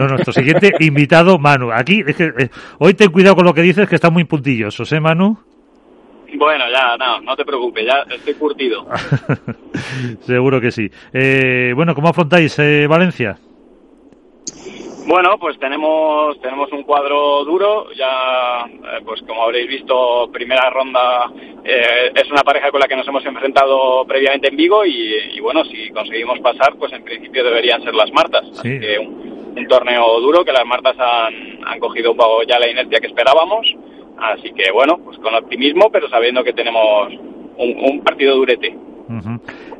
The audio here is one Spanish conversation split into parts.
No, nuestro siguiente invitado, Manu. Aquí, es que eh, hoy ten cuidado con lo que dices, que está muy puntillosos, ¿eh, Manu? Bueno, ya, no, no te preocupes, ya estoy curtido. Seguro que sí. Eh, bueno, ¿cómo afrontáis eh, Valencia? Bueno, pues tenemos tenemos un cuadro duro. Ya, eh, pues como habréis visto, primera ronda eh, es una pareja con la que nos hemos enfrentado previamente en Vigo y, bueno, si conseguimos pasar, pues en principio deberían ser las Martas. Así que un, un, torneo duro que las Martas han, han cogido un poco ya la inercia que esperábamos. Así que bueno, pues con optimismo, pero sabiendo que tenemos un, partido durete.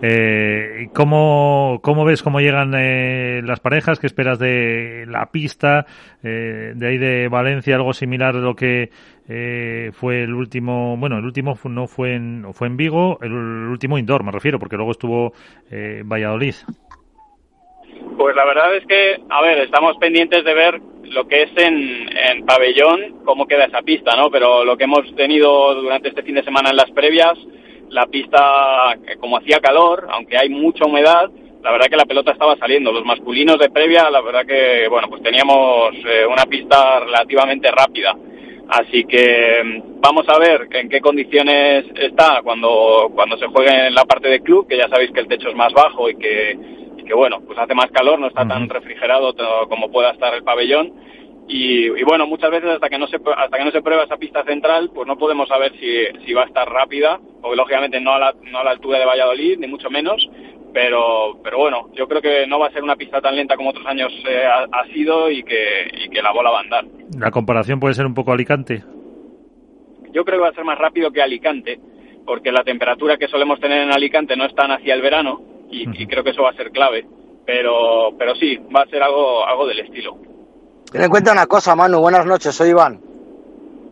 eh, ¿cómo, ¿Cómo ves cómo llegan eh, las parejas? ¿Qué esperas de la pista? Eh, de ahí de Valencia, algo similar a lo que eh, fue el último, bueno, el último no fue en, fue en Vigo, el, último indoor me refiero, porque luego estuvo eh, Valladolid. Pues la verdad es que, a ver, estamos pendientes de ver lo que es en, en pabellón, cómo queda esa pista, ¿no? Pero lo que hemos tenido durante este fin de semana en las previas, la pista, como hacía calor, aunque hay mucha humedad, la verdad que la pelota estaba saliendo. Los masculinos de previa, la verdad que, bueno, pues teníamos eh, una pista relativamente rápida. Así que vamos a ver en qué condiciones está cuando, cuando se juegue en la parte de club, que ya sabéis que el techo es más bajo y que, que bueno, pues hace más calor, no está tan refrigerado como pueda estar el pabellón. Y, y, bueno, muchas veces hasta que no se hasta que no se prueba esa pista central, pues no podemos saber si, si va a estar rápida, porque lógicamente no a la, no a la altura de Valladolid, ni mucho menos, pero pero bueno, yo creo que no va a ser una pista tan lenta como otros años eh, ha, ha, sido y que, y que la bola va a andar. ¿La comparación puede ser un poco Alicante? Yo creo que va a ser más rápido que Alicante, porque la temperatura que solemos tener en Alicante no es tan hacia el verano, y, uh -huh. y creo que eso va a ser clave, pero pero sí, va a ser algo, algo del estilo. Ten en cuenta una cosa, Manu. Buenas noches, soy Iván.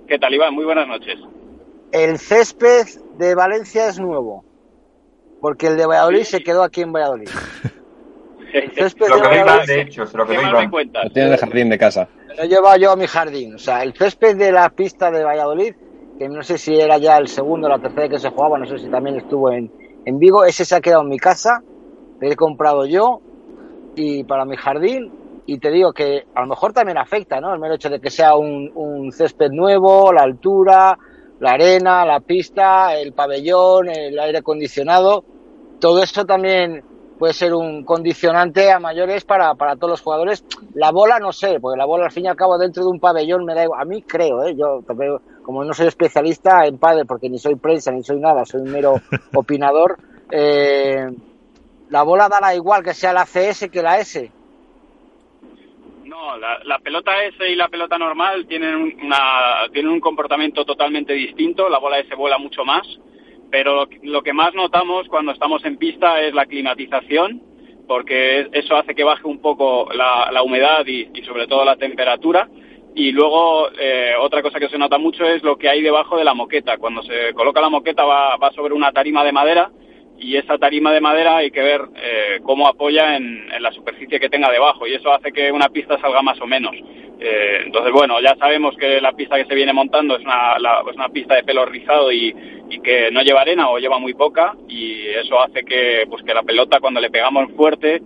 ¿Qué tal, Iván? Muy buenas noches. El césped de Valencia es nuevo, porque el de Valladolid se quedó aquí en Valladolid. El césped lo de Valladolid... de hecho, se lo que. Lo tiene en el jardín de casa. Lo he llevado yo a mi jardín. O sea, el césped de la pista de Valladolid, que no sé si era ya el segundo o la tercera que se jugaba, no sé si también estuvo en, en Vigo, ese se ha quedado en mi casa, lo he comprado yo, y para mi jardín, y te digo que a lo mejor también afecta, ¿no? El mero hecho de que sea un, césped nuevo, la altura, la arena, la pista, el pabellón, el aire acondicionado, todo eso también puede ser un condicionante a mayores para, para todos los jugadores. La bola no sé, porque la bola al fin y al cabo dentro de un pabellón me da igual. A mí creo, ¿eh? Yo como no soy especialista en pádel, porque ni soy prensa ni soy nada, soy un mero opinador, eh, la bola dará igual que sea la CS que la S no, la, la, pelota S y la pelota normal tienen, una, tienen un comportamiento totalmente distinto. La bola S vuela mucho más, pero lo que más notamos cuando estamos en pista es la climatización, porque eso hace que baje un poco la, la humedad y, y, sobre todo la temperatura. Y luego eh, otra cosa que se nota mucho es lo que hay debajo de la moqueta. Cuando se coloca la moqueta va, va sobre una tarima de madera y esa tarima de madera hay que ver eh, cómo apoya en, la superficie que tenga debajo y eso hace que una pista salga más o menos. Eh, entonces, bueno, ya sabemos que la pista que se viene montando es una, la, es una pista de pelo rizado y, y, que no lleva arena o lleva muy poca y eso hace que, pues, que la pelota cuando le pegamos fuerte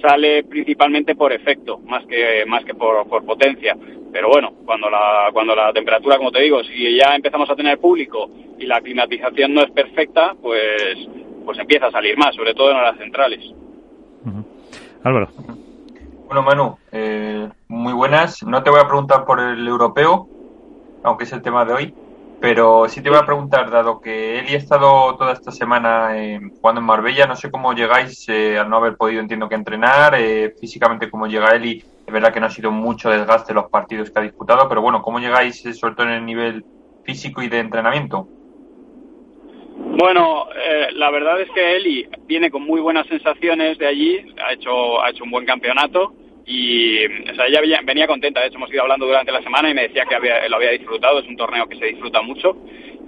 sale principalmente por efecto, más que, más que por, por potencia. Pero bueno, cuando la, cuando la temperatura, como te digo, si ya empezamos a tener público y la climatización no es perfecta, pues pues empieza a salir más, sobre todo en horas centrales. Uh -huh. Álvaro. Bueno, Manu, eh, muy buenas. No te voy a preguntar por el europeo, aunque es el tema de hoy, pero sí te voy a preguntar, dado que Eli ha estado toda esta semana eh, jugando en Marbella, no sé cómo llegáis eh, al no haber podido, entiendo que entrenar, eh, físicamente cómo llega Eli, es verdad que no ha sido mucho desgaste los partidos que ha disputado, pero bueno, ¿cómo llegáis, sobre todo en el nivel físico y de entrenamiento? Bueno, eh, la verdad es que Eli viene con muy buenas sensaciones de allí, ha hecho, ha hecho un buen campeonato y o sea, ella venía, contenta, de hecho hemos ido hablando durante la semana y me decía que había, lo había disfrutado, es un torneo que se disfruta mucho.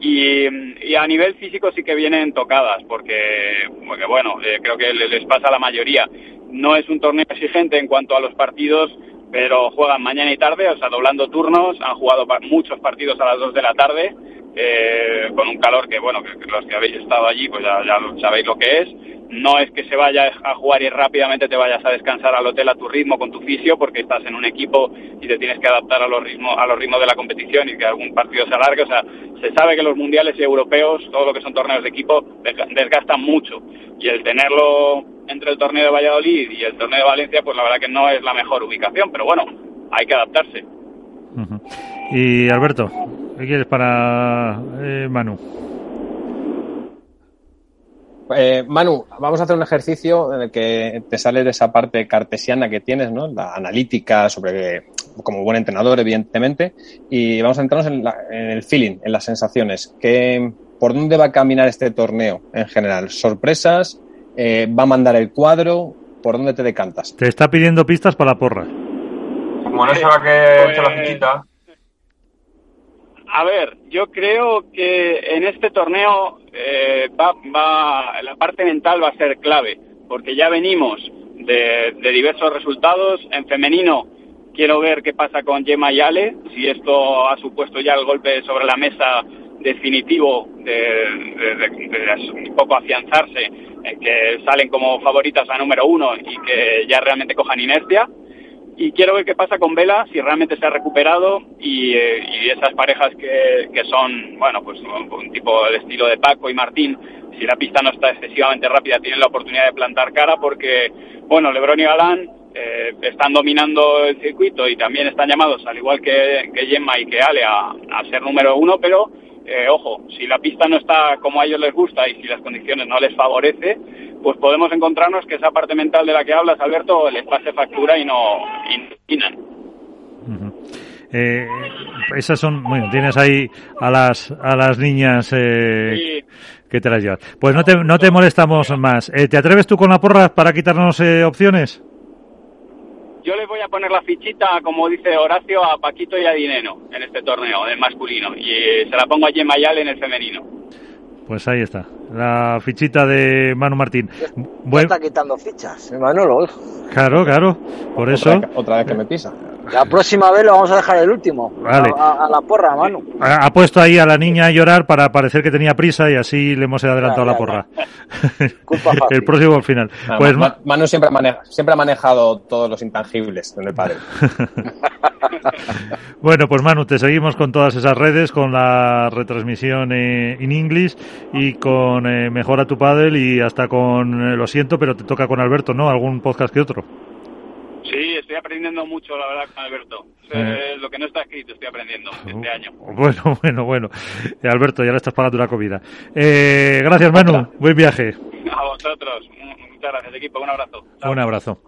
Y, y a nivel físico sí que vienen tocadas porque, porque bueno, eh, creo que les pasa a la mayoría. No es un torneo exigente en cuanto a los partidos, pero juegan mañana y tarde, o sea, doblando turnos, han jugado muchos partidos a las 2 de la tarde, eh, con un calor que, bueno, que, los que habéis estado allí, pues ya, ya sabéis lo que es. No es que se vaya a jugar y rápidamente te vayas a descansar al hotel a tu ritmo con tu fisio, porque estás en un equipo y te tienes que adaptar a los ritmos, a los ritmos de la competición y que algún partido se alargue. O sea, se sabe que los mundiales y europeos, todo lo que son torneos de equipo, desgastan mucho. Y el tenerlo entre el torneo de Valladolid y el torneo de Valencia, pues la verdad que no es la mejor ubicación, pero bueno, hay que adaptarse. Y Alberto, ¿qué quieres para eh, Manu? Eh, Manu, vamos a hacer un ejercicio en el que te sale de esa parte cartesiana que tienes, ¿no? La analítica sobre, como buen entrenador, evidentemente, y vamos a centrarnos en, en el feeling, en las sensaciones. ¿Qué, ¿Por dónde va a caminar este torneo en general? ¿Sorpresas? Eh, va a mandar el cuadro, ¿por dónde te decantas? Te está pidiendo pistas para la porra. Como no se va a que la fichita. A ver, yo creo que en este torneo eh, va, va, la parte mental va a ser clave, porque ya venimos de, de, diversos resultados. En femenino quiero ver qué pasa con Gemma y Ale, si esto ha supuesto ya el golpe sobre la mesa definitivo de, de, un poco afianzarse que salen como favoritas a número uno y que ya realmente cojan inercia. Y quiero ver qué pasa con Vela, si realmente se ha recuperado y, eh, esas parejas que, que, son, bueno, pues un, tipo del estilo de Paco y Martín, si la pista no está excesivamente rápida, tienen la oportunidad de plantar cara porque, bueno, Lebron y Galán eh, están dominando el circuito y también están llamados, al igual que, que Gemma y que Ale, a, a ser número uno, pero eh, ojo, si la pista no está como a ellos les gusta y si las condiciones no les favorece, pues podemos encontrarnos que esa parte mental de la que hablas, Alberto, les pase factura y no. Eh, esas son, bueno, tienes ahí a las a las niñas eh, que te las llevas. Pues no te, no te molestamos más. ¿Te atreves tú con la porra para quitarnos opciones? Yo les voy a poner la fichita, como dice Horacio, a Paquito y a Dineno en este torneo, del masculino. Y eh, se la pongo a Gemma Yal en el femenino. Pues ahí está, la fichita de Manu Martín. Está quitando fichas, Manolo. Claro, claro, por eso. otra vez que me pisa. La próxima vez lo vamos a dejar el último. Vale. A, la porra, Manu. Ha, puesto ahí a la niña a llorar para parecer que tenía prisa y así le hemos adelantado la porra. el próximo al final. pues Manu siempre ha, siempre ha manejado todos los intangibles en el padre. bueno, pues Manu, te seguimos con todas esas redes, con la retransmisión en inglés y con eh, Mejora tu Padel y hasta con, eh, lo siento, pero te toca con Alberto, ¿no? Algún podcast que otro. Sí, estoy aprendiendo mucho, la verdad, con Alberto. Eh. Lo que no está escrito, estoy aprendiendo este año. Bueno, bueno, bueno. Eh, Alberto, ya le estás pagando la comida. Eh, gracias, Manu. Buen viaje. A vosotros. Muchas gracias, equipo. Un abrazo. Un abrazo.